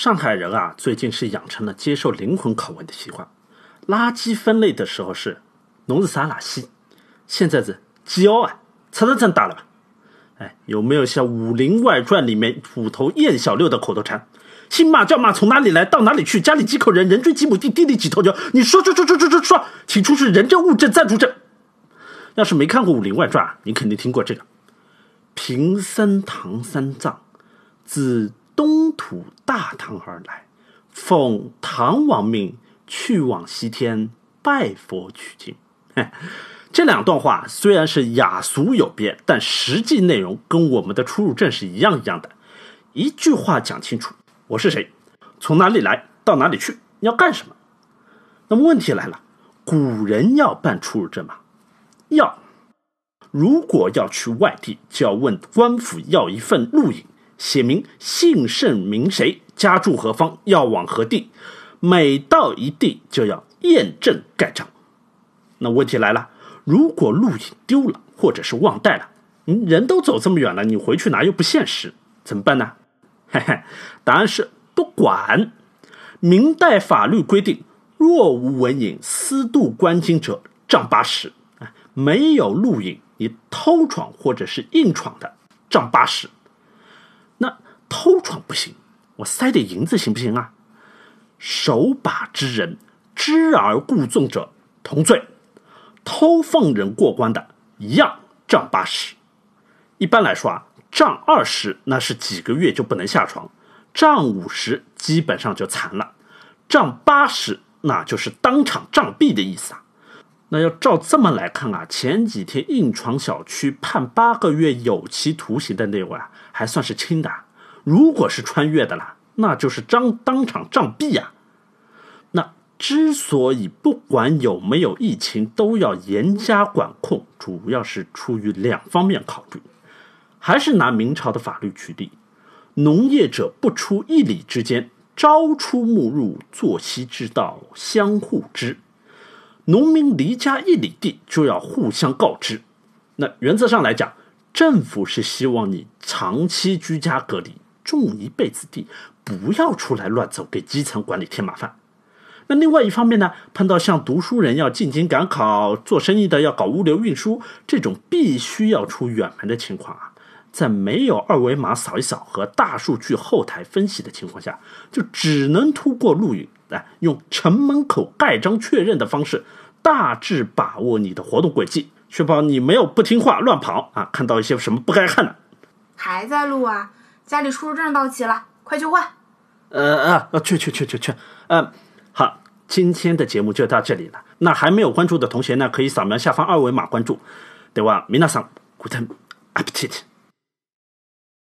上海人啊，最近是养成了接受灵魂拷问的习惯。垃圾分类的时候是“侬是啥垃圾”，现在是“几号啊”，车子真大了吧？哎，有没有像《武林外传》里面斧头燕小六的口头禅？姓马叫马，从哪里来到哪里去？家里几口人？人均几亩地？地里几头牛？你说说说说说说说，请出示人证、物证、暂住证。要是没看过《武林外传》，你肯定听过这个：贫僧唐三藏，自东土大唐而来，奉唐王命去往西天拜佛取经。这两段话虽然是雅俗有别，但实际内容跟我们的出入证是一样一样的。一句话讲清楚：我是谁，从哪里来，到哪里去，要干什么。那么问题来了，古人要办出入证吗？要。如果要去外地，就要问官府要一份录影，写明姓甚名谁，家住何方，要往何地。每到一地，就要验证盖章。那问题来了。如果录影丢了，或者是忘带了，嗯，人都走这么远了，你回去拿又不现实，怎么办呢？嘿嘿，答案是不管。明代法律规定，若无文影私渡关津者，杖八十。没有录影，你偷闯或者是硬闯的，杖八十。那偷闯不行，我塞点银子行不行啊？守把之人知而故纵者，同罪。偷放人过关的，一样杖八十。一般来说啊，杖二十那是几个月就不能下床，杖五十基本上就残了，杖八十那就是当场杖毙的意思啊。那要照这么来看啊，前几天硬闯小区判八个月有期徒刑的那位啊，还算是轻的。如果是穿越的啦，那就是张当场杖毙呀。那之所以不管有没有疫情都要严加管控，主要是出于两方面考虑。还是拿明朝的法律举例：农业者不出一里之间，朝出暮入，作息之道相互之。农民离家一里地就要互相告知。那原则上来讲，政府是希望你长期居家隔离，种一辈子地，不要出来乱走，给基层管理添麻烦。那另外一方面呢，碰到像读书人要进京赶考，做生意的要搞物流运输这种必须要出远门的情况啊，在没有二维码扫一扫和大数据后台分析的情况下，就只能通过录影，来用城门口盖章确认的方式，大致把握你的活动轨迹，确保你没有不听话乱跑啊，看到一些什么不该看的。还在录啊？家里出入证到期了，快去换。呃啊，去去去去去，嗯。好，今天的节目就到这里了。那还没有关注的同学呢，可以扫描下方二维码关注。对吧？皆さん、グッドアップティ